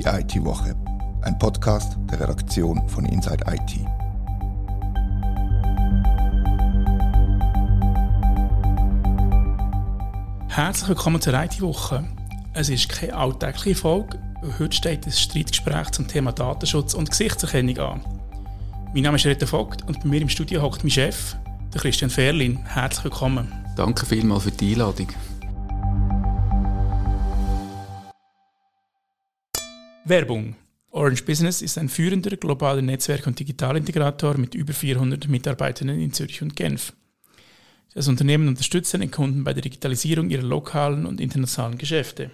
Die IT-Woche, ein Podcast der Redaktion von Inside IT. Herzlich willkommen zur IT-Woche. Es ist keine alltägliche Folge. Heute steht ein Streitgespräch zum Thema Datenschutz und Gesichtserkennung an. Mein Name ist Rita Vogt und bei mir im Studio hockt mein Chef, der Christian Ferlin. Herzlich willkommen. Danke vielmals für die Einladung. Werbung. Orange Business ist ein führender globaler Netzwerk- und Digitalintegrator mit über 400 Mitarbeitern in Zürich und Genf. Das Unternehmen unterstützt seine Kunden bei der Digitalisierung ihrer lokalen und internationalen Geschäfte.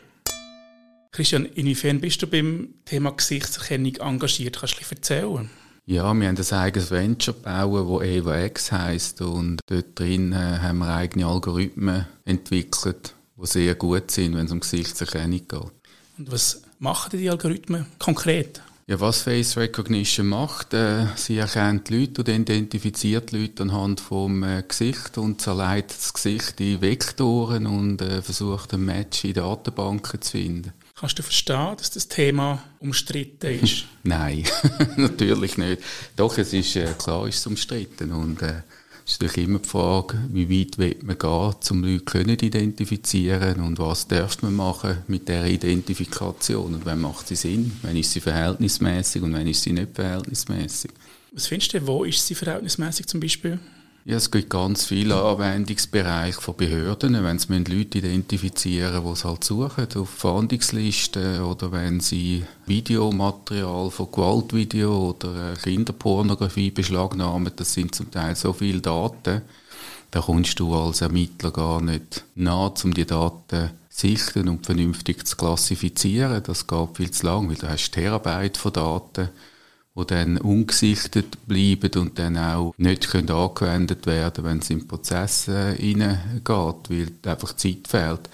Christian, inwiefern bist du beim Thema Gesichtserkennung engagiert? Kannst du etwas erzählen? Ja, wir haben ein eigenes Venture gebaut, das EVX heisst. Und dort drin äh, haben wir eigene Algorithmen entwickelt, die sehr gut sind, wenn es um Gesichtserkennung geht. Und was machen die Algorithmen konkret? Ja, was Face Recognition macht, äh, sie erkennt Leute und identifiziert Leute anhand vom äh, Gesicht und zerlegt das Gesicht in Vektoren und äh, versucht ein Match in Datenbanken zu finden. Kannst du verstehen, dass das Thema umstritten ist? Nein, natürlich nicht. Doch, es ist äh, klar, ist es umstritten und äh, ist natürlich immer die Frage, wie weit will man gehen, um Leute können identifizieren und was darf man machen mit der Identifikation und wann macht sie Sinn, wann ist sie verhältnismäßig und wann ist sie nicht verhältnismäßig. Was findest du, wo ist sie verhältnismäßig zum Beispiel? Ja, es gibt ganz viele Anwendungsbereiche von Behörden, wenn sie Leute identifizieren die sie halt suchen, auf Fahndungslisten oder wenn sie Videomaterial von Gewaltvideo oder äh, Kinderpornografie beschlagnahmen, das sind zum Teil so viele Daten, da kommst du als Ermittler gar nicht nah, um die Daten zu sichten und vernünftig zu klassifizieren. Das geht viel zu lang, weil du hast Terabyte von Daten die dann ungesichtet bleiben und dann auch nicht können angewendet werden wenn es in den Prozess hineingeht, weil einfach Zeit fehlt.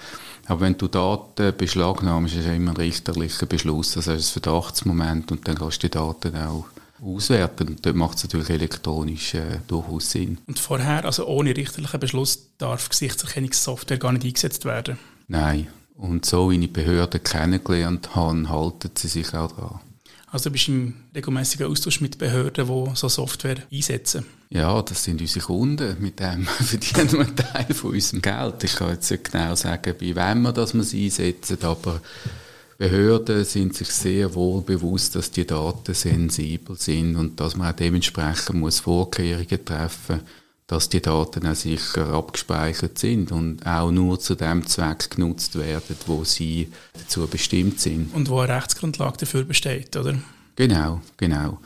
Aber wenn du Daten beschlagnahmst, ist es immer ein richterlicher Beschluss. Das ist ein Verdachtsmoment und dann kannst du die Daten auch auswerten. Und dort macht es natürlich elektronisch äh, durchaus Sinn. Und vorher, also ohne richterlichen Beschluss, darf Gesichtserkennungssoftware gar nicht eingesetzt werden? Nein. Und so wie ich die Behörden kennengelernt habe, halten sie sich auch daran. Also du bist im regelmäßigen Austausch mit Behörden, die so Software einsetzen? Ja, das sind unsere Kunden. Mit dem verdienen wir einen Teil von unserem Geld. Ich kann jetzt nicht genau sagen, bei wem wir das einsetzen, aber Behörden sind sich sehr wohl bewusst, dass die Daten sensibel sind und dass man auch dementsprechend muss Vorkehrungen treffen muss, dass die Daten auch sicher abgespeichert sind und auch nur zu dem Zweck genutzt werden, wo sie dazu bestimmt sind. Und wo eine Rechtsgrundlage dafür besteht, oder? Genau, genau.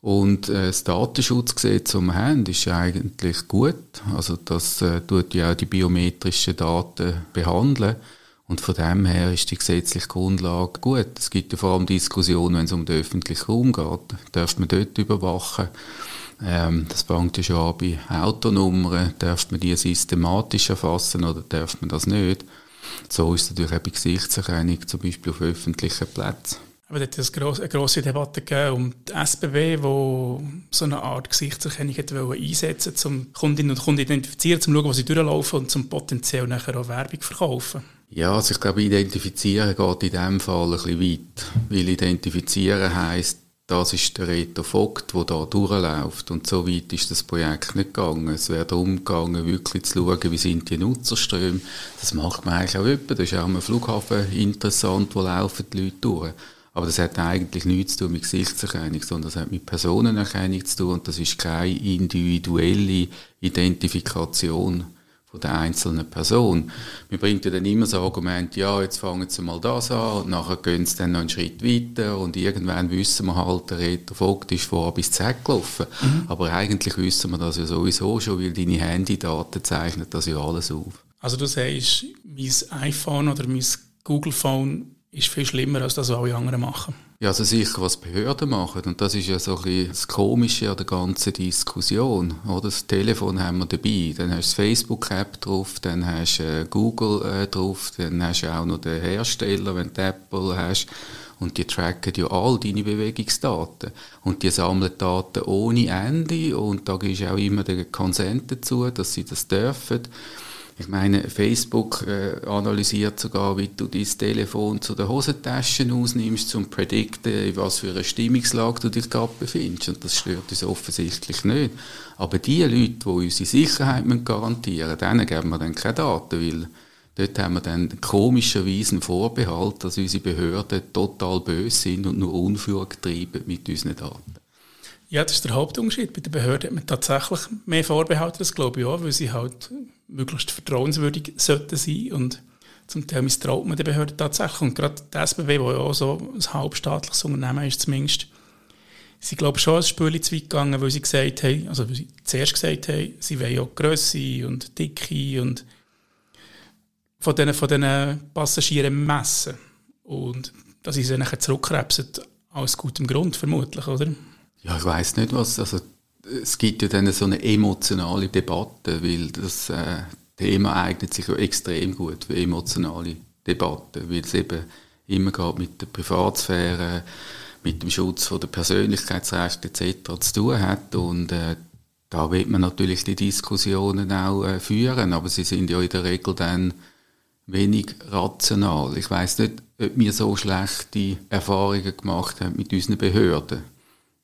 Und äh, das Datenschutzgesetz, das wir haben, ist eigentlich gut. Also das äh, tut ja auch die biometrischen Daten behandeln. Und von dem her ist die gesetzliche Grundlage gut. Es gibt ja vor allem Diskussionen, wenn es um den öffentlichen Raum geht. Darf man dort überwachen? Ähm, das fängt ja schon an bei Autonummern. Darf man die systematisch erfassen oder darf man das nicht? So ist es natürlich auch bei Gesichtserkennung, zum Beispiel auf öffentlichen Plätzen. Aber dort hat es eine grosse Debatte gegeben um die SBB, die so eine Art Gesichtserkennung einsetzen wollte, um Kundinnen und Kunden identifizieren, um zu schauen, wo sie durchlaufen und zum potenziell nachher auch Werbung verkaufen. Ja, also ich glaube, identifizieren geht in diesem Fall ein bisschen weit. Weil identifizieren heisst, das ist der Reto Vogt, der da durchläuft. Und so weit ist das Projekt nicht gegangen. Es wäre darum gegangen, wirklich zu schauen, wie sind die Nutzerströme. Das macht man eigentlich auch öppe. Das ist auch am Flughafen interessant, wo laufen die Leute durch. Aber das hat eigentlich nichts zu tun mit Gesichtserkennung, sondern das hat mit Personenerkennung zu tun und das ist keine individuelle Identifikation von der einzelnen Person. Wir bringen ja dann immer das Argument, ja, jetzt fangen sie mal das an und nachher gehen sie dann noch einen Schritt weiter und irgendwann wissen wir halt, der Retter Vogt ist vor bis Z gelaufen. Mhm. Aber eigentlich wissen wir das ja sowieso schon, weil deine Handydaten zeichnen das ja alles auf. Also du sagst, mein iPhone oder mein Google Phone ist viel schlimmer als das, was alle anderen machen. Ja, also sicher, was Behörden machen. Und das ist ja so ein bisschen das Komische an der ganzen Diskussion. Oder? Das Telefon haben wir dabei. Dann hast du Facebook-App drauf, dann hast du äh, Google äh, drauf, dann hast du auch noch den Hersteller, wenn du Apple hast. Und die tracken ja all deine Bewegungsdaten. Und die sammeln Daten ohne Ende. Und da ist auch immer der Konsent dazu, dass sie das dürfen. Ich meine, Facebook äh, analysiert sogar, wie du dein Telefon zu den Hosentaschen ausnimmst, um zu predikten, in was für eine Stimmungslage du dich gerade befindest. Und das stört uns offensichtlich nicht. Aber die Leute, die unsere Sicherheit garantieren müssen, denen geben wir dann keine Daten, weil dort haben wir dann komischerweise einen Vorbehalt, dass unsere Behörden total böse sind und nur Unfug treiben mit unseren Daten. Ja, das ist der Hauptunterschied. Bei den Behörden hat man tatsächlich mehr Vorbehalte, das glaube ich auch, weil sie halt möglichst vertrauenswürdig sollten sein und zum Teil misstraut man den Behörden tatsächlich. Und gerade die SBB, wo ja auch so ein halbstaatliches Unternehmen ist zumindest, sie glaube schon ein Spürchen zu weit gegangen, weil sie gesagt haben, also weil sie zuerst gesagt haben, sie wollen auch Grösse und Dicke und von diesen, von Passagieren messen. Und dass sie sich nachher zurückkrebsen, aus gutem Grund vermutlich, oder? Ja, ich weiß nicht was, also es gibt ja dann so eine emotionale Debatte, weil das äh, Thema eignet sich ja extrem gut für emotionale Debatten, weil es eben immer gerade mit der Privatsphäre, mit dem Schutz von der Persönlichkeitsrechte etc. zu tun hat und äh, da wird man natürlich die Diskussionen auch äh, führen, aber sie sind ja in der Regel dann wenig rational. Ich weiß nicht, ob wir so schlechte Erfahrungen gemacht haben mit unseren Behörden.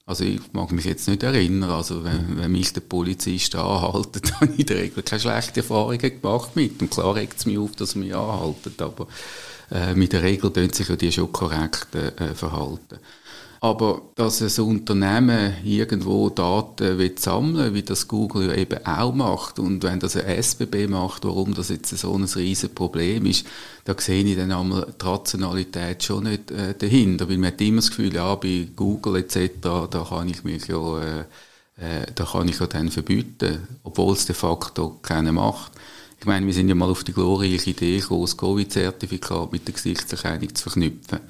Also ich mag mich jetzt nicht erinnern, also wenn, wenn mich der Polizist anhaltet, habe ich in der Regel keine schlechten Erfahrungen gemacht mit. Und klar regt es mich auf, dass mich anhalten, aber äh, mit der Regel tun sich ja die schon korrekt äh, verhalten. Aber dass ein Unternehmen irgendwo Daten will sammeln wie das Google eben auch macht, und wenn das ein SBB macht, warum das jetzt so ein riesen Problem ist, da sehe ich dann einmal die Rationalität schon nicht äh, dahinter. Weil man hat immer das Gefühl, ja, bei Google etc., da kann ich mich ja, äh, äh, da kann ich ja dann verbieten, obwohl es de facto keiner macht. Ich meine, wir sind ja mal auf die glorreiche Idee gekommen, das Covid-Zertifikat mit der Gesichtserkennung zu verknüpfen.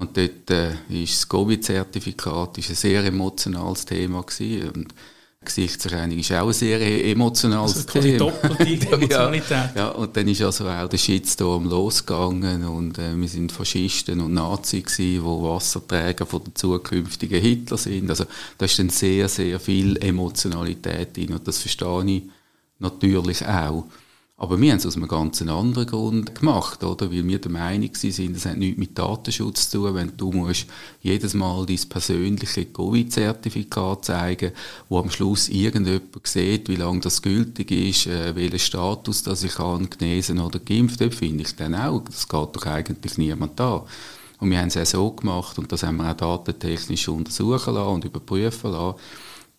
Und dort äh, ist das Covid-Zertifikat ein sehr emotionales Thema gewesen. Und Gesichtserkennung ist auch ein sehr emotionales also quasi Thema. doppelte Emotionalität. ja, ja, und dann ist also auch der Shitstorm losgegangen und äh, wir sind Faschisten und Nazi gewesen, wo Wasserträger von den zukünftigen Hitler sind. Also da ist dann sehr, sehr viel Emotionalität drin und das verstehe ich natürlich auch. Aber wir haben es aus einem ganz anderen Grund gemacht, oder? Weil wir der Meinung sind, es hat nichts mit Datenschutz zu tun, wenn du musst jedes Mal dein persönliche Covid-Zertifikat zeigen, wo am Schluss irgendjemand sieht, wie lange das gültig ist, äh, welchen Status das ich kann, genesen oder geimpft, das finde ich dann auch. Das geht doch eigentlich niemand da. Und wir haben es auch so gemacht, und das haben wir auch datentechnisch untersuchen lassen und überprüfen lassen,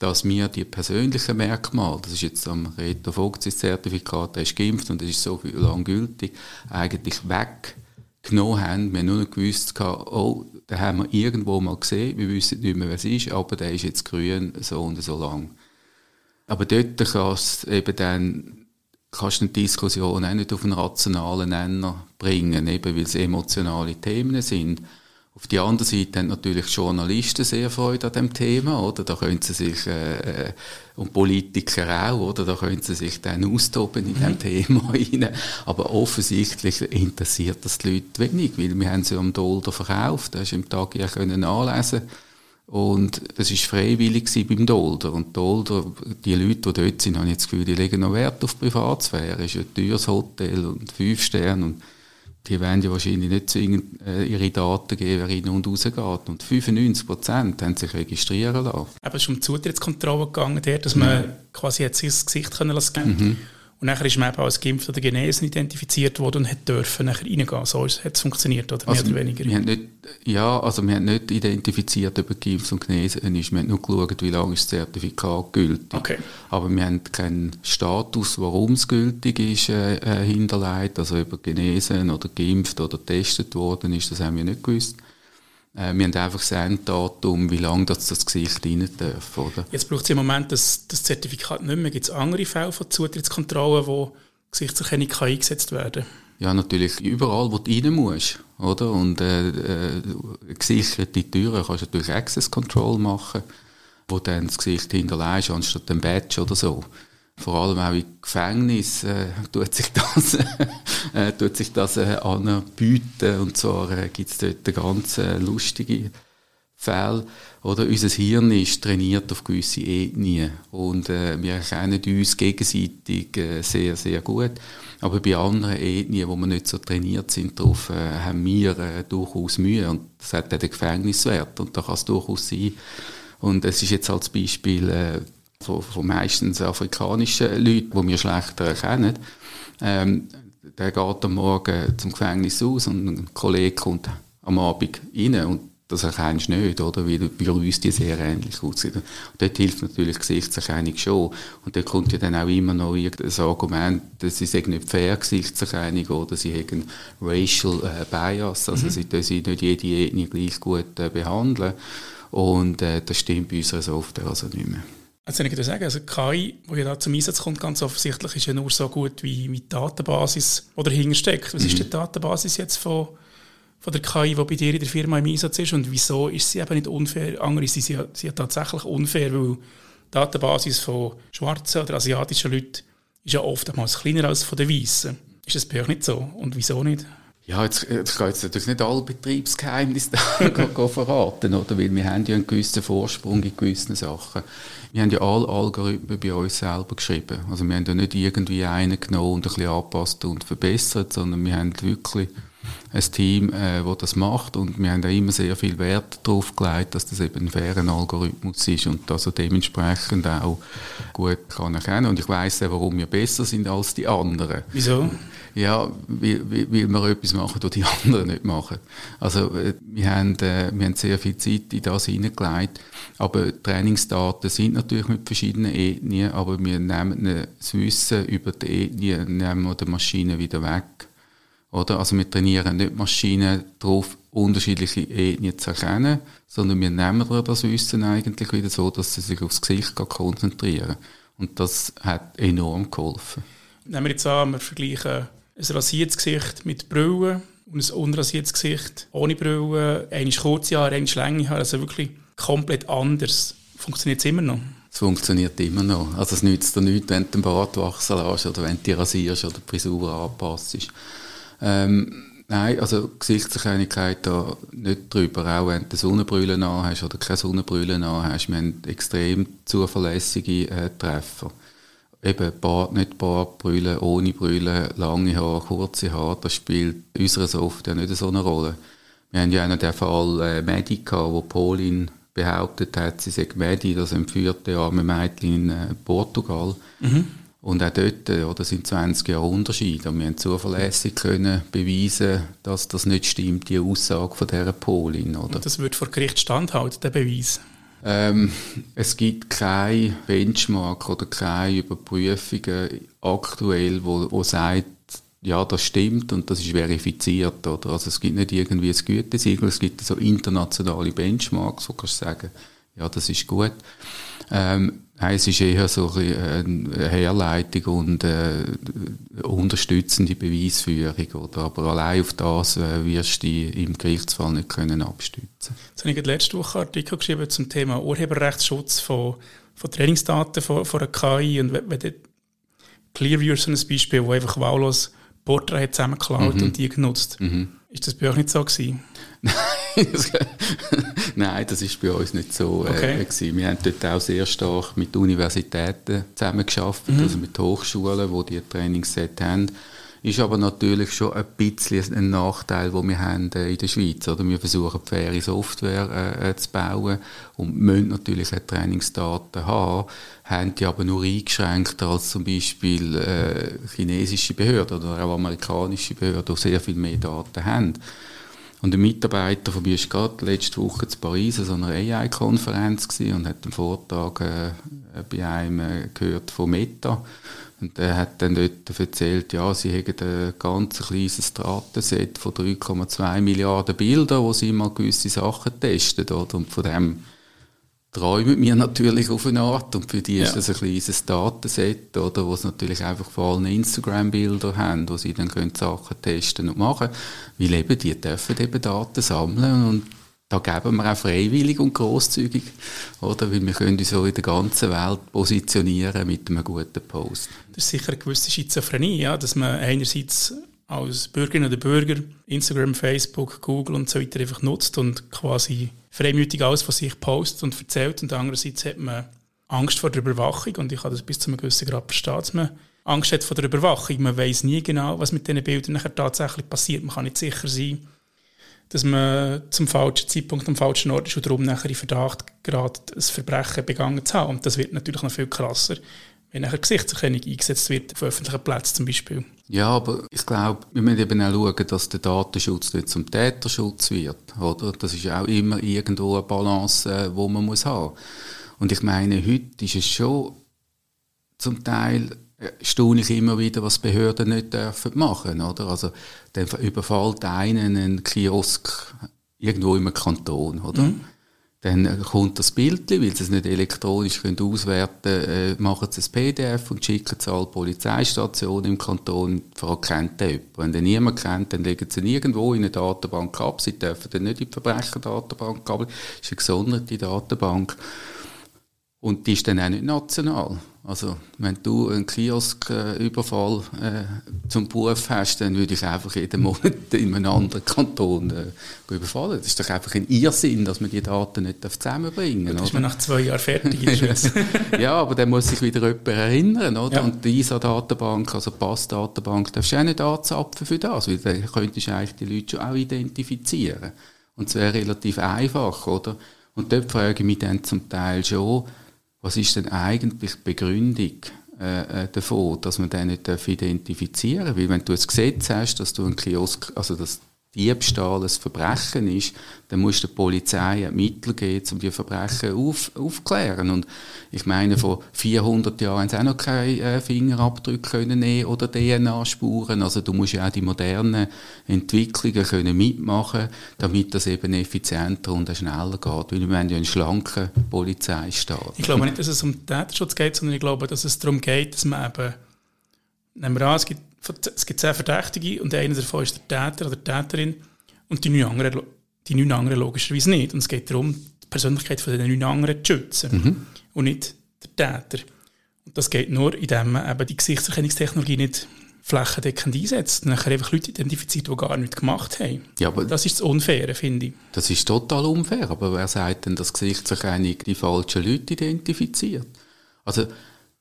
dass wir die persönlichen Merkmale, das ist jetzt am Reto Vogt Zertifikat, der ist geimpft und das ist so lange gültig, eigentlich weggenommen haben. Wir haben nur noch gewusst, oh, den haben wir irgendwo mal gesehen, wir wissen nicht mehr, wer es ist, aber der ist jetzt grün, so und so lang. Aber dort kannst du eben dann kannst du eine Diskussion auch nicht auf einen rationalen Nenner bringen, eben weil es emotionale Themen sind. Auf der anderen Seite haben natürlich Journalisten sehr Freude an dem Thema, oder? Da können sie sich, äh, äh, und Politiker auch, oder? Da können sie sich dann austoben in mhm. dem Thema rein. Aber offensichtlich interessiert das die Leute wenig, weil wir haben sie am Dolder verkauft. Da hast du im Tag ja können anlesen. Und das ist freiwillig beim Dolder. Und Dolder, die Leute, die dort sind, haben jetzt das Gefühl, die legen noch Wert auf Privatsphäre. Es ist ein teures Hotel und fünf Sterne und die werden ja wahrscheinlich nicht äh, ihre Daten geben, wer rein und rausgeht. Und 95 Prozent haben sich registrieren lassen. Aber es ist um Zutrittskontrolle gegangen, dass man quasi jetzt das Gesicht können lassen mhm. Und nachher ist man eben als geimpft oder genesen identifiziert worden und hat dürfen nachher reingehen. So hat es funktioniert, oder also mehr oder weniger? Wir haben nicht, ja, also wir haben nicht identifiziert, ob er geimpft und genesen ist. Wir haben nur geschaut, wie lange ist das Zertifikat gültig. Okay. Aber wir haben keinen Status, warum es gültig ist, äh, äh hinterlegt. Also ob er genesen oder geimpft oder getestet worden ist, das haben wir nicht gewusst. Äh, wir haben einfach das Enddatum, wie lange das, das Gesicht rein darf. Oder? Jetzt braucht es im Moment das, das Zertifikat nicht mehr. Gibt es andere Fälle von Zutrittskontrollen, wo Gesichtserkennung kann eingesetzt werden Ja, natürlich überall, wo du rein musst. Oder? Und äh, äh, gesicherte Türen kannst du natürlich Access Control machen, wo dann das Gesicht hinterlegst, anstatt dem Badge oder so vor allem auch im Gefängnis äh, tut sich das, äh, tut sich das äh, anbieten. Und zwar äh, gibt es dort ganz äh, lustige Fälle. Oder unser Hirn ist trainiert auf gewisse Ethnien und äh, wir erkennen uns gegenseitig äh, sehr, sehr gut. Aber bei anderen Ethnien, wo wir nicht so trainiert sind darauf, äh, haben wir äh, durchaus Mühe und das hat auch den Gefängniswert und da kann es durchaus sein. Und es ist jetzt als Beispiel äh, von, von meistens afrikanischen Leuten, die wir schlechter erkennen. Ähm, der geht am Morgen zum Gefängnis aus und ein Kollege kommt am Abend rein und das erkennst du nicht, oder? Weil bei uns die sehr ähnlich aussehen. Und dort hilft natürlich Gesichtserkennung schon. Und dort kommt ja dann auch immer noch irgendein Argument, dass sie sagen nicht fair Gesichtserkennung oder sie haben Racial äh, Bias, also mhm. sie dürfen nicht jede Ethnie gleich gut äh, behandeln. Und äh, das stimmt bei unserer Software also nicht mehr. Also ich würde sagen, also KI, die ja da zum Einsatz kommt, ganz offensichtlich ist ja nur so gut wie, wie die Datenbasis, die dahinter steckt. Was mhm. ist die Datenbasis jetzt von von der KI, die bei dir in der Firma im Einsatz ist und wieso ist sie eben nicht unfair? Andere sind sie, sie ja tatsächlich unfair, weil die Datenbasis von schwarzen oder asiatischen Leuten ist ja oftmals kleiner als von den Weißen. Ist das bei euch nicht so? Und wieso nicht? Ja, jetzt, ich kann jetzt natürlich nicht alle Betriebsgeheimnisse verraten, oder? weil wir haben ja einen gewissen Vorsprung in gewissen Sachen. Wir haben ja alle Algorithmen bei uns selber geschrieben. Also wir haben ja nicht irgendwie einen genommen und ein bisschen angepasst und verbessert, sondern wir haben wirklich ein Team, äh, das das macht und wir haben da immer sehr viel Wert darauf gelegt, dass das eben ein fairer Algorithmus ist und dass er dementsprechend auch gut kann erkennen und ich weiß auch, warum wir besser sind als die anderen. Wieso? Ja, weil, weil wir etwas machen, das die anderen nicht machen. Also äh, wir haben, äh, wir haben sehr viel Zeit in das hineingelegt, aber Trainingsdaten sind natürlich mit verschiedenen Ethnien, aber wir nehmen das Wissen über die Ethnien, nehmen wir der Maschine wieder weg. Oder? Also wir trainieren nicht Maschinen darauf, unterschiedliche Ethnien zu erkennen, sondern wir nehmen das Wissen eigentlich wieder so, dass sie sich aufs Gesicht konzentrieren. Und das hat enorm geholfen. Nehmen wir jetzt an, wir vergleichen ein rasiertes Gesicht mit Brille und ein unrasiertes Gesicht ohne Brille, eine kurze Haare, eine lange Haare, also wirklich komplett anders. Funktioniert es immer noch? Es funktioniert immer noch. Also es nützt dir nichts, wenn du den Bart wachsen lässt oder wenn du die rasierst oder die Frisur anpasst. Ähm, nein, also Gesichtserkennlichkeit da nicht drüber, auch wenn du Sonnenbrille hast oder keine Sonnenbrille hast. Wir haben extrem zuverlässige äh, Treffer. Eben Bart, nicht Bart, Brille, ohne Brille, lange Haare, kurze Haare, das spielt unserer Software nicht so eine Rolle. Wir haben ja auch noch den Fall äh, Medica, wo Pauline behauptet hat, sie sei Medi, das entführte arme Mädchen in äh, Portugal. Mhm. Und auch dort äh, oder sind 20 Jahre Unterschied. Und wir haben zuverlässig können beweisen, dass das nicht stimmt, die Aussage von dieser Polin. Oder? Und das wird vor Gericht standhalten, der Beweis? Ähm, es gibt keine Benchmark oder keine Überprüfungen aktuell, wo, wo sagt, ja, das stimmt und das ist verifiziert. Oder? Also es gibt nicht irgendwie ein Gütesiegel, es gibt so internationale Benchmarks, wo kannst du sagen, ja, das ist gut. Ähm, es ist eher so eine Herleitung und äh, unterstützende Beweisführung. Oder? Aber allein auf das äh, wirst du im Gerichtsfall nicht können abstützen Jetzt habe ich letzte Woche einen Artikel geschrieben zum Thema Urheberrechtsschutz von, von Trainingsdaten von, von einer KI. Und wenn, wenn Clearview ist so ein Beispiel, wo einfach wahllos Porträts zusammengeklaut mhm. und die genutzt. Mhm. Ist das bei euch nicht so gewesen? Nein, das ist bei uns nicht so. Äh, okay. Äh, wir haben dort auch sehr stark mit Universitäten zusammengearbeitet, mhm. also mit Hochschulen, die die Trainingsset haben. Ist aber natürlich schon ein bisschen ein Nachteil, den wir haben äh, in der Schweiz. Oder? Wir versuchen, faire Software äh, äh, zu bauen und müssen natürlich auch Trainingsdaten haben, haben die aber nur eingeschränkt als zum Beispiel äh, chinesische Behörden oder auch amerikanische Behörden, die sehr viel mehr Daten haben. Und ein Mitarbeiter von mir war gerade letzte Woche in Paris an einer AI-Konferenz und hat einen Vortrag äh, bei einem äh, gehört von Meta. Und er hat dann dort erzählt, ja, sie hätten ein ganz kleines Datenset von 3,2 Milliarden Bildern, wo sie mal gewisse Sachen testen. Oder? Und von dem träumen wir natürlich auf eine Art und für die ja. ist das ein kleines Datenset, oder, wo sie natürlich einfach vor allem Instagram-Bilder haben, wo sie dann können Sachen testen und machen, weil eben die dürfen eben Daten sammeln und da geben wir auch freiwillig und großzügig, oder? Weil wir können uns so in der ganzen Welt positionieren mit einem guten Post. Das ist sicher eine gewisse Schizophrenie, ja, dass man einerseits als Bürgerin oder Bürger Instagram, Facebook, Google und so weiter einfach nutzt und quasi freimütig alles von sich postet und erzählt. Und andererseits hat man Angst vor der Überwachung und ich habe das bis zu einem gewissen Grad verstehen, dass man Angst hat vor der Überwachung. Man weiß nie genau, was mit diesen Bildern nachher tatsächlich passiert. Man kann nicht sicher sein, dass man zum falschen Zeitpunkt am falschen Ort ist und darum nachher in Verdacht gerät, ein Verbrechen begangen zu haben. Und das wird natürlich noch viel krasser, wenn nachher Gesichtserkennung eingesetzt wird auf öffentlichen Plätzen zum Beispiel. Ja, aber ich glaube, wir müssen eben auch schauen, dass der Datenschutz nicht zum Täterschutz wird. Oder? Das ist auch immer irgendwo eine Balance, äh, wo man muss haben Und ich meine, heute ist es schon zum Teil äh, staune ich immer wieder, was Behörden nicht dürfen machen, oder? Also, dann überfällt einen einen Kiosk irgendwo im Kanton, oder? Mhm. Dann kommt das Bild, weil sie es nicht elektronisch können auswerten können, äh, machen sie ein PDF und schicken es alle Polizeistationen im Kanton, verkennt den jemand. Wenn den niemand kennt, dann legen sie ihn irgendwo in eine Datenbank ab. Sie dürfen dann nicht in die Verbrecherdatenbank aber es ist eine gesonderte Datenbank. Und die ist dann auch nicht national. Also, wenn du einen Kiosküberfall äh, zum Beruf hast, dann würde ich einfach jeden Monat in einem anderen Kanton äh, überfallen. Das ist doch einfach ein Irrsinn, dass man die Daten nicht zusammenbringen darf. Dann ist man nach zwei Jahren fertig ja, aber dann muss sich wieder jemand erinnern. Oder? Ja. Und die ISA-Datenbank, also Pass-Datenbank, darfst du auch nicht anzapfen für das, weil dann könntest du eigentlich die Leute schon auch identifizieren. Und es wäre relativ einfach, oder? Und dort frage ich mich dann zum Teil schon, was ist denn eigentlich die Begründung äh, äh davon, dass man den nicht identifizieren darf? Weil wenn du ein Gesetz hast, dass du einen Kiosk, also dass Diebstahl ein Verbrechen ist, dann muss der Polizei Mittel geben, um die Verbrechen auf, aufklären. Und ich meine, vor 400 Jahren haben sie auch noch keine äh, Fingerabdrücke können nehmen oder DNA-Spuren. Also du musst ja auch die modernen Entwicklungen können mitmachen, damit das eben effizienter und schneller geht. Weil wir haben ja einen schlanken Polizeistaat. Ich glaube nicht, dass es um Täterschutz geht, sondern ich glaube, dass es darum geht, dass man eben, nehmen wir an, es gibt es gibt zehn Verdächtige und einer davon ist der Täter oder die Täterin und die neun anderen, die neun anderen logischerweise nicht. Und es geht darum, die Persönlichkeit von den neun anderen zu schützen mhm. und nicht der Täter. Und das geht nur, indem man eben die Gesichtserkennungstechnologie nicht flächendeckend einsetzt und nachher einfach Leute identifiziert, die gar nichts gemacht haben. Ja, aber das ist das Unfaire, finde ich. Das ist total unfair, aber wer sagt denn, dass Gesichtserkennung die falschen Leute identifiziert? Also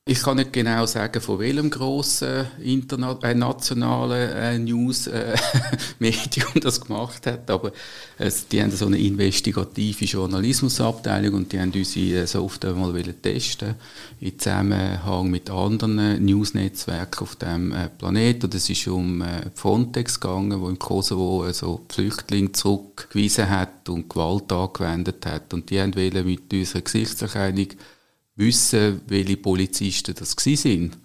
ich kann nicht genau sagen, von welchem grossen äh, nationalen äh, News-Medium äh, das gemacht hat, aber äh, die haben so eine investigative Journalismusabteilung und die haben unsere Software mal testen in Zusammenhang mit anderen News-Netzwerken auf dem äh, Planeten. Und es ist um äh, Frontex gegangen, wo im Kosovo äh, so Flüchtlinge zurückgewiesen hat und Gewalt angewendet hat. Und die haben mit unserer Gesichtserkennung wissen, welche Polizisten das sind.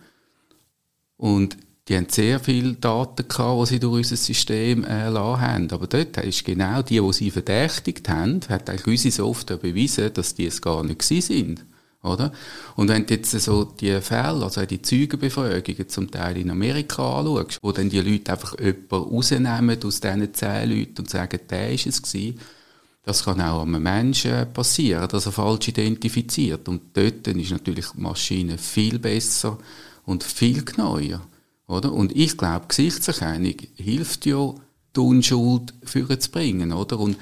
Und die haben sehr viele Daten gehabt, die sie durch unser System äh, haben. Aber dort ist genau die, die sie verdächtigt haben, hat eigentlich unsere Software bewiesen, dass die es gar nicht sind. Oder? Und wenn du jetzt so die Fälle, also die Zeugenbefragungen zum Teil in Amerika anschaust, wo dann die Leute einfach jemanden rausnehmen aus diesen zehn Leuten und sagen, der ist es gewesen, das kann auch einem Menschen passieren, dass er falsch identifiziert. Und dort ist natürlich die Maschine viel besser und viel genauer. Oder? Und ich glaube, Gesichtserkennung hilft ja, die Unschuld vorzubringen. Oder? Und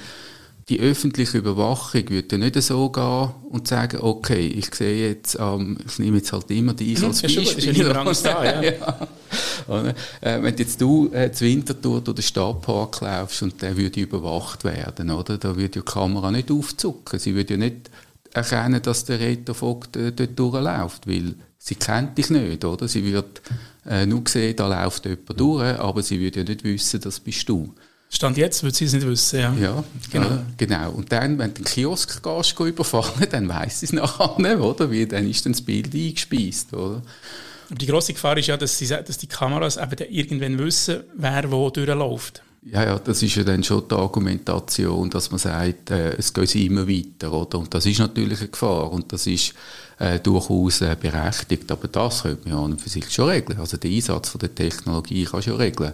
die öffentliche Überwachung würde ja nicht so gehen und sagen, okay, ich sehe jetzt, ähm, ich nehme jetzt halt immer die als Beispiel. Ist ja immer Angst da, ja. ja. Äh, wenn jetzt du äh, zu Winterthur durch den Stadtpark laufst und der würde überwacht werden, oder? Da würde die Kamera nicht aufzucken. Sie würde ja nicht erkennen, dass der Rettervogt äh, dort durchläuft, weil sie kennt dich nicht, oder? Sie würde äh, nur sehen, da läuft jemand durch, aber sie würde ja nicht wissen, das bist du. Stand jetzt würde sie es nicht wissen, ja. Ja, genau. Ja, genau. Und dann, wenn du den Kiosk gehst, überfallen, dann weiss sie es nachher nicht, oder? Wie, dann ist dann das Bild eingespeist, oder? Die grosse Gefahr ist ja, dass, sie, dass die Kameras eben irgendwann wissen, wer wo durchläuft. Ja, ja, das ist ja dann schon die Argumentation, dass man sagt, äh, es geht immer weiter, oder? Und das ist natürlich eine Gefahr und das ist äh, durchaus äh, berechtigt, aber das könnte man ja an und für sich schon regeln. Also der Einsatz von der Technologie kann schon regeln.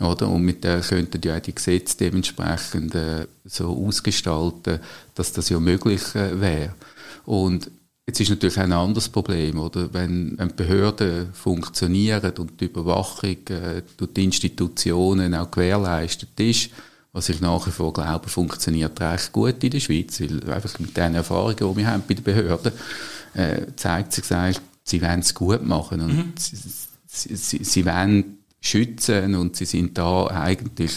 Oder? Und mit der könnten ja die Gesetze dementsprechend äh, so ausgestalten, dass das ja möglich äh, wäre. Und Jetzt ist natürlich ein anderes Problem, oder? Wenn, wenn Behörden funktionieren und die Überwachung äh, durch die Institutionen auch gewährleistet ist, was ich nach wie vor glaube, funktioniert recht gut in der Schweiz, weil einfach mit den Erfahrungen, die wir haben bei den Behörden, äh, zeigt sich eigentlich, sie wollen es gut machen und mhm. sie, sie, sie, wollen schützen und sie sind da eigentlich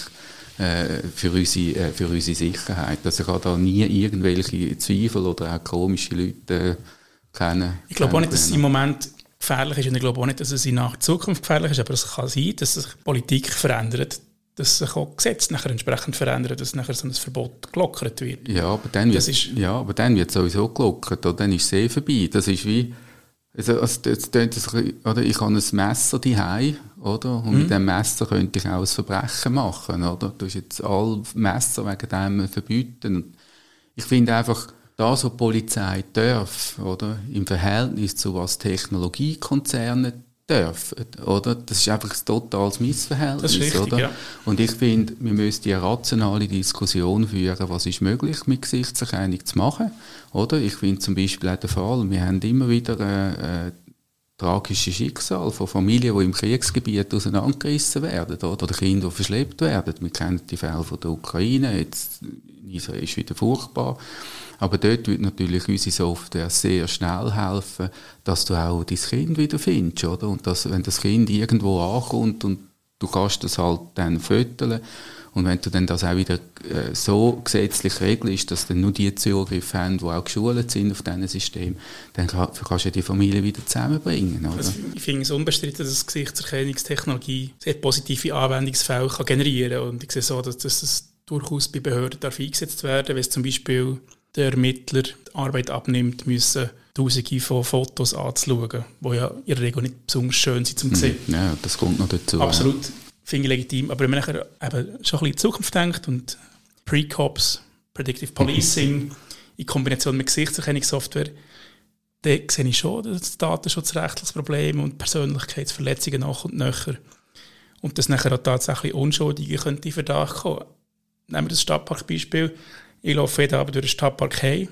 äh, für, unsere, äh, für unsere Sicherheit. Also ich habe da nie irgendwelche Zweifel oder auch komische Leute kennen. Ich glaube auch nicht, dass es im Moment gefährlich ist und ich glaube auch nicht, dass es in der Zukunft gefährlich ist, aber es kann sein, dass sich Politik verändert, dass sich auch Gesetze nachher entsprechend verändern, dass nachher so ein Verbot gelockert wird. Ja, aber dann wird, ja, aber dann wird sowieso gelockert, oder? dann ist es eh vorbei. Das ist wie, also, also das, das, oder? Ich habe ein Messer daheim, oder? Und mhm. mit dem Messer könnte ich auch ein Verbrechen machen, oder? Du hast jetzt alle Messer wegen dem verbieten. Ich finde einfach, das, was die Polizei darf, oder? Im Verhältnis zu was Technologiekonzerne dürfen, oder? Das ist einfach ein totales Missverhältnis, richtig, oder? Ja. Und ich finde, wir müssen eine rationale Diskussion führen, was ist möglich mit Gesichtserkennung zu machen, oder? Ich finde zum Beispiel auch den Fall, wir haben immer wieder äh, äh, tragische Schicksal von Familien, die im Kriegsgebiet auseinandergerissen werden, oder? oder Kinder, die verschleppt werden. Wir kennen die Fälle von der Ukraine, jetzt ist wieder furchtbar. Aber dort wird natürlich unsere Software sehr schnell helfen, dass du auch dein Kind wieder findest, oder? Und dass, wenn das Kind irgendwo ankommt und du kannst das halt dann föteln und wenn du dann das auch wieder äh, so gesetzlich regelst, dass dann nur die Zugriff haben, die auch geschult sind auf diesem System, dann kann, kannst du die Familie wieder zusammenbringen. Oder? Also ich finde es unbestritten, dass Gesichtserkennungstechnologie sehr positive Anwendungsfälle generieren kann. Und ich sehe so, dass das durchaus bei Behörden darf eingesetzt werden wenn zum Beispiel der Ermittler die Arbeit abnimmt, müssen Tausende von Fotos anzuschauen, die ja in der Regel nicht besonders schön sind zum mhm. sehen. Ja, das kommt noch dazu. Absolut, ja. finde ich legitim. Aber wenn man nachher eben schon ein bisschen in die Zukunft denkt und Pre-Cops, Predictive Policing in Kombination mit Gesichtserkennungssoftware, dann sehe ich schon das datenschutzrechtliches Problem und Persönlichkeitsverletzungen nach und nach. Und dass nachher auch tatsächlich Unschuldige könnte in Verdacht kommen. Nehmen wir das Stadtparkbeispiel. Ich laufe jeden Abend durch den Stadtpark Hey,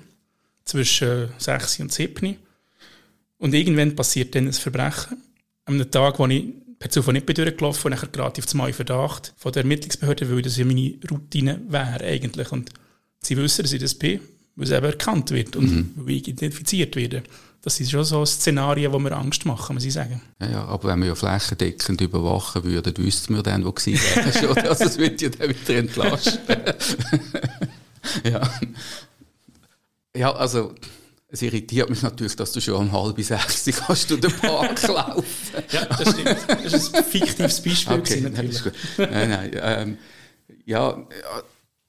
zwischen 6 und 7. Und irgendwann passiert dann ein Verbrechen. An einem Tag, wo ich per Zufall nicht durchgelaufen bin, und nachher gerade auf Mal Verdacht von der Ermittlungsbehörde, weil das ja meine Routine wäre eigentlich. Und sie wissen, dass ich das bin, weil es eben erkannt wird und mhm. identifiziert werde. Das sind schon so Szenarien, die mir Angst machen, muss ich sagen. Ja, ja, aber wenn wir ja flächendeckend überwachen würden, wüssten wir dann, wo sie wären. also es würde ja dann wieder entlasten. ja. ja, also es irritiert mich natürlich, dass du schon um halb sechs kannst du den Park laufen. ja, das stimmt. Das ist ein fiktives Beispiel. Okay, natürlich. Nein, nein, ähm, ja,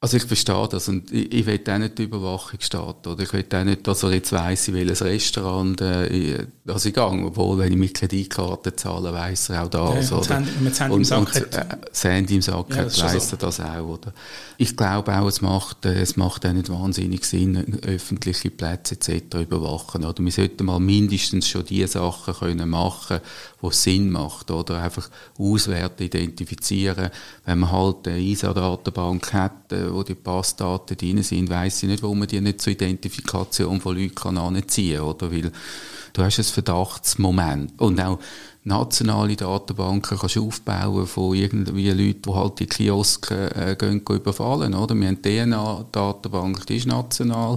also ich verstehe das und ich, ich will auch nicht die Überwachung starten oder ich will auch nicht, dass er jetzt weiss, in welches Restaurant äh, dass ich gehe, obwohl wenn ich mit Kreditkarte zahle, weiss er auch das. Ja, oder? Das Handy im Sack und, hat. Äh, das Handy im Sack ja, hat, weiss so. er das auch. Oder? Ich glaube auch, es macht, äh, es macht auch nicht wahnsinnig Sinn, öffentliche Plätze etc. überwachen. Oder? Wir sollten mal mindestens schon die Sachen können machen wo Sinn macht. Oder einfach auswerten, identifizieren. Wenn man halt eine ISA-Datenbank hat, äh, wo die Passdaten drin sind, weiss ich nicht, warum man die nicht zur Identifikation von Leuten anziehen kann. Oder? Weil du hast ein Verdachtsmoment. Und auch nationale Datenbanken kannst du aufbauen von irgendwie Leuten, die halt die Kioske äh, gehen, überfallen. Oder? Wir haben DNA-Datenbank, die ist national.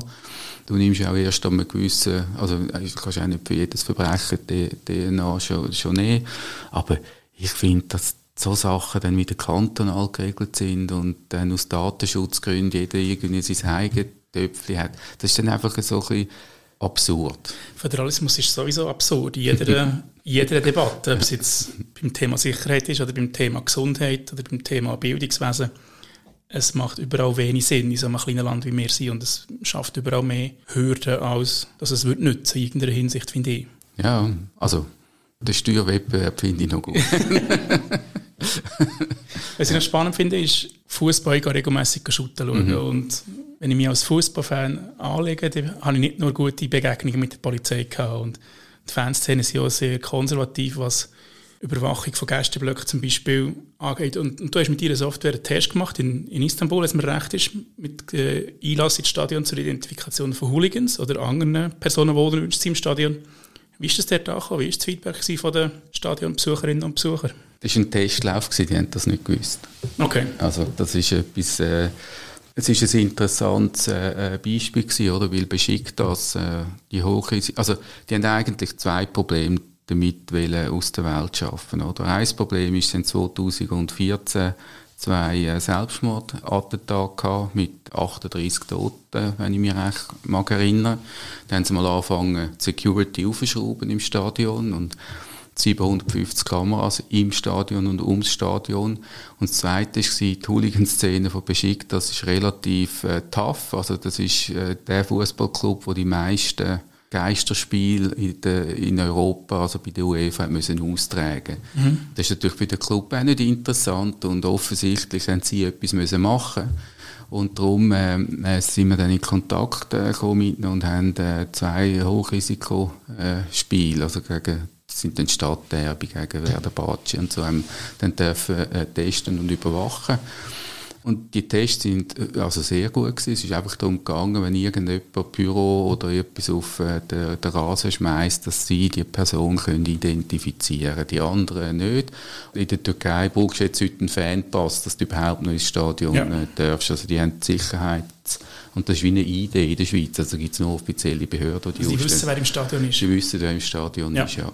Du nimmst auch erst an einem gewissen, also du kannst auch nicht für jedes Verbrechen die DNA schon, schon nehmen. Aber ich finde, dass so Sachen dann wieder kantonal geregelt sind und dann aus Datenschutzgründen jeder irgendwie sein eigenes Töpfchen hat. Das ist dann einfach so ein bisschen absurd. Föderalismus ist sowieso absurd in jeder, jeder Debatte, ob es jetzt beim Thema Sicherheit ist oder beim Thema Gesundheit oder beim Thema Bildungswesen. Es macht überall wenig Sinn in so einem kleinen Land wie wir sind und es schafft überall mehr Hürden, als dass es wird nützen in irgendeiner Hinsicht, finde ich. Ja, also der Steuerwettbewerb finde ich noch gut. Was ich noch spannend finde, ist, Fußball regelmäßig shooten schauen. Mhm. Und wenn ich mich als Fußballfan anlege, dann habe ich nicht nur gute Begegnungen mit der Polizei gehabt. Und die Fanszene sind auch sehr konservativ, was Überwachung von Gästeblöcken zum Beispiel angeht. Und, und du hast mit ihrer Software einen Test gemacht in, in Istanbul, es mir recht ist, mit äh, Einlass ins Stadion zur Identifikation von Hooligans oder anderen Personen, die im Stadion. Wie ist das dort angekommen? Wie war das Feedback von den Stadionbesucherinnen und Besuchern? Das war ein Testlauf, die haben das nicht gewusst. Okay. Also das ist etwas... Äh, es ist ein interessantes äh, Beispiel gewesen, oder? Weil beschickt das äh, die Hochrisiko, also die haben eigentlich zwei Probleme damit aus der Welt schaffen. Oder? Ein Problem ist, sie 2014 zwei äh, Selbstmordattentate mit 38 Toten, wenn ich mich recht mag erinnern. Dann haben sie mal angefangen, Security aufzuschrauben im Stadion und 750 Kameras im Stadion und ums Stadion. Und das Zweite war die Hooligan-Szene von Beschickt. Das ist relativ äh, tough. Also das ist äh, der Fußballclub, wo die meisten Geisterspiele in, in, Europa, also bei der UEFA, müssen austragen. Mhm. Das ist natürlich für den Club auch nicht interessant und offensichtlich haben sie etwas müssen machen und darum äh, äh, sind wir dann in Kontakt äh, mit ihnen und haben äh, zwei Hochrisikospiele, also gegen sind dann Stadtderby gegen Werder Baci und so haben dann dürfen äh, testen und überwachen. Und die Tests sind äh, also sehr gut gewesen. Es ist einfach darum gegangen, wenn irgendjemand Büro oder etwas auf äh, den, den Rasen schmeißt, dass sie die Person können identifizieren die anderen nicht. In der Türkei brauchst du jetzt heute einen Fanpass, dass du überhaupt noch ins Stadion ja. Äh, darfst. Also die haben die Sicherheit und das ist wie eine Idee in der Schweiz. Also gibt es nur offizielle Behörden, die Sie wissen, wer im Stadion ist? Sie wissen, wer im Stadion ja. ist, ja.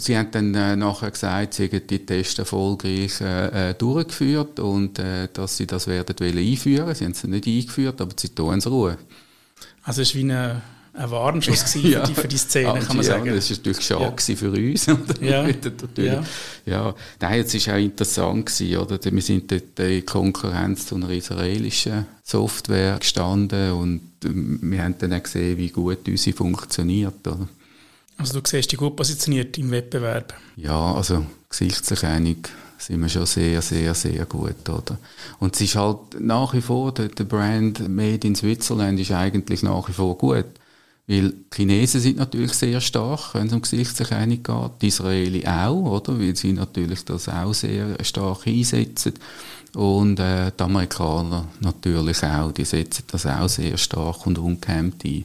Sie haben dann äh, nachher gesagt, sie hätten die Tests erfolgreich äh, äh, durchgeführt und äh, dass sie das werden wollen einführen. Sie haben es nicht eingeführt, aber sie tun es Ruhe. Also es war wie eine, ein Warnschuss ja. für, die, für die Szene, ah, kann man ja, sagen. das war natürlich schade ja. für uns. ja. ja. ja. Nein, es war auch interessant, gewesen, oder? wir sind dort in Konkurrenz zu einer israelischen Software gestanden und ähm, wir haben dann auch gesehen, wie gut unsere funktioniert. Oder? Also du siehst dich gut positioniert im Wettbewerb. Ja, also Gesichtserkennung sind wir schon sehr, sehr, sehr gut, oder? Und es ist halt nach wie vor, der, der Brand Made in Switzerland ist eigentlich nach wie vor gut. Weil die Chinesen sind natürlich sehr stark, wenn es um Gesichtserkennung geht. Die Israeli auch, oder? Weil sie natürlich das auch sehr stark einsetzen. Und äh, die Amerikaner natürlich auch. Die setzen das auch sehr stark und ungehemmt ein.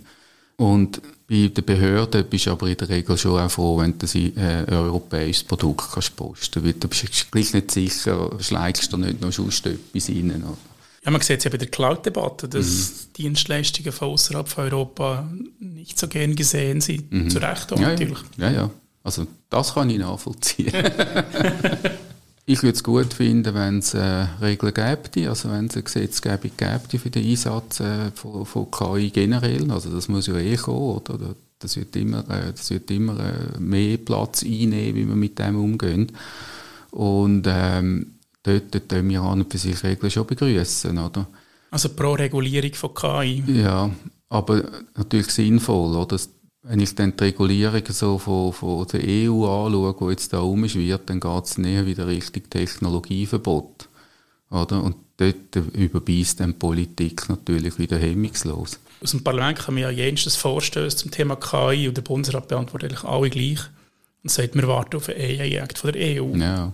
Und bei den Behörden bist du aber in der Regel schon auch froh, wenn du ein äh, europäisches Produkt kannst posten kannst. Du bist gleich nicht sicher, schlägst du nicht noch sonst etwas rein. Oder? Ja, man sieht es ja bei der Cloud-Debatte, dass mhm. Dienstleistungen von außerhalb von Europa nicht so gern gesehen sind. Mhm. Zu Recht auch ja, natürlich. Ja, ja. Also das kann ich nachvollziehen. Ich würde es gut finden, wenn es äh, Regeln gäbe, also wenn es eine Gesetzgebung gäbe für den Einsatz äh, von, von KI generell. Also das muss ja eh kommen, oder? Das wird immer, äh, das wird immer äh, mehr Platz einnehmen, wie wir mit dem umgehen. Und ähm, dort, dort wir an und für sich Regeln schon begrüßen, oder? Also pro Regulierung von KI? Ja, aber natürlich sinnvoll, oder? Wenn ich dann die Regulierung so von, von der EU anschaue, die jetzt da umschwirrt, dann geht es näher wieder Richtung Technologieverbot. Oder? Und dort überbeißt dann Politik natürlich wieder hemmungslos. Aus dem Parlament kann man ja jenstes Vorstöße zum Thema KI und der Bundesrat beantwortet eigentlich alle gleich und sagt, wir warten auf einen AI-Act von der EU. Ja.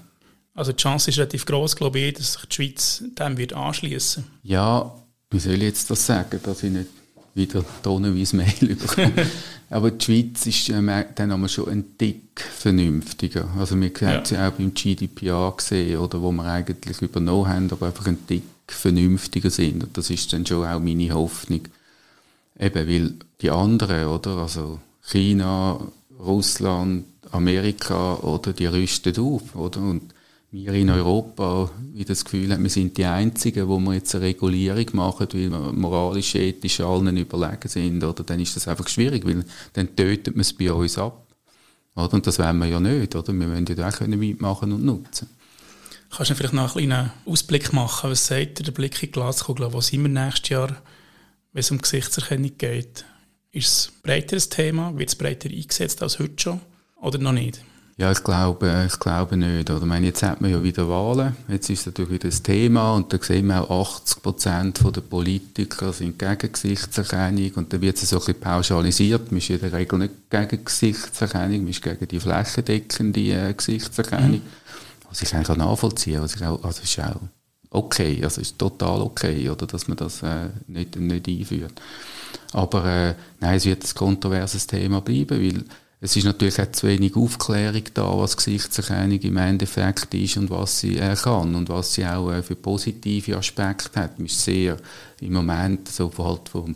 Also die Chance ist relativ groß, glaube ich, dass sich die Schweiz dem wird anschließen. Ja, wie soll ich jetzt das sagen, dass ich nicht wieder tonnenweise Mail bekomme. Aber die Schweiz ist äh, dann aber schon ein Tick vernünftiger. Also wir haben es ja auch beim GDPR gesehen, oder, wo wir eigentlich übernommen haben, aber einfach ein Tick vernünftiger sind. Und das ist dann schon auch meine Hoffnung. Eben, weil die anderen, oder, also China, Russland, Amerika, oder, die rüsten auf, oder, und wir in Europa wie das Gefühl haben, wir sind die Einzigen, wo wir jetzt eine Regulierung machen, weil wir moralisch, ethisch allen überlegen sind, oder dann ist das einfach schwierig, weil dann tötet man es bei uns ab. Oder? Und das wollen wir ja nicht, oder? Wir wollen ja auch mitmachen und nutzen. Kannst du vielleicht noch einen kleinen Ausblick machen? Was sagt der Blick in die Glaskugel? Wo sind wir nächstes Jahr, wenn es um Gesichtserkennung geht? Ist es ein breiteres Thema? Wird es breiter eingesetzt als heute schon? Oder noch nicht? Ja, ich glaube, ich glaube nicht. Oder? Meine, jetzt hat man ja wieder Wahlen. Jetzt ist natürlich wieder das Thema und da sehen wir auch 80 Prozent der Politiker sind gegen Gesichtserkennung und dann wird es so ein bisschen pauschalisiert. Man ist in der Regel nicht gegen Gesichtserkennung, man ist gegen die flächendeckende äh, Gesichtserkennung. Mhm. Was ich eigentlich auch nachvollziehen was ich auch, also ist auch okay, also ist total okay, oder, dass man das äh, nicht, nicht einführt. Aber äh, nein, es wird ein kontroverses Thema bleiben, weil es ist natürlich auch zu wenig Aufklärung da, was Gesichtserkennung im Endeffekt ist und was sie äh, kann und was sie auch äh, für positive Aspekte hat. Man ist sehr im Moment so halt vom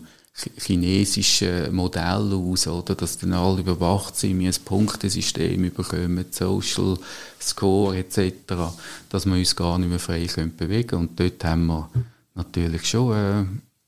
chinesischen Modell aus, oder, dass dann alle überwacht sind, wie ein Punktesystem überkommen, Social Score etc., dass wir uns gar nicht mehr frei können bewegen Und dort haben wir natürlich schon äh,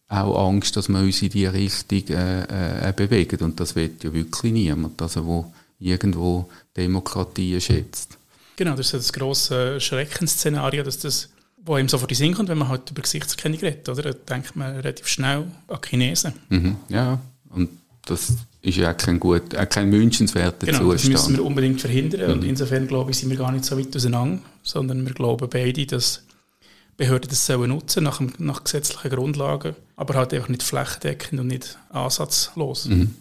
auch Angst, dass wir uns in diese Richtung äh, äh, bewegen. Und das will ja wirklich niemand, also wo irgendwo Demokratie schätzt. Genau, das ist das grosse Schreckensszenario, dass das, wo ihm sofort in den Sinn kommt, wenn man halt über Gesichtserkennung redet, oder? Da denkt man relativ schnell an Chinesen. Mhm, ja, und das ist ja auch kein, gut, auch kein wünschenswerter genau, Zustand. das müssen wir unbedingt verhindern. Mhm. Und insofern, glaube ich, sind wir gar nicht so weit auseinander, sondern wir glauben beide, dass Behörden das sollen nutzen nach, nach gesetzlichen Grundlagen, aber halt einfach nicht flächendeckend und nicht ansatzlos. Mhm.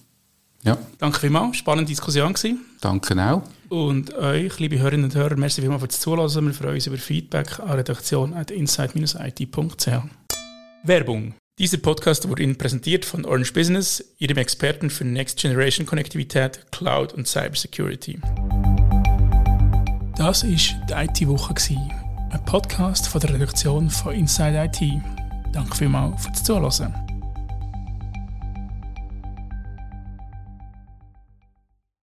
Ja. Danke vielmals, spannende Diskussion gewesen. Danke auch. Und euch, liebe Hörerinnen und Hörer, merci vielmals fürs Zuhören. Wir freuen uns über Feedback an redaktion.insight-it.ch. Werbung. Dieser Podcast wurde Ihnen präsentiert von Orange Business, Ihrem Experten für Next Generation Konnektivität, Cloud und Cybersecurity. Das war die IT-Woche ein Podcast von der Redaktion von Inside IT. Danke vielmals fürs Zuhören.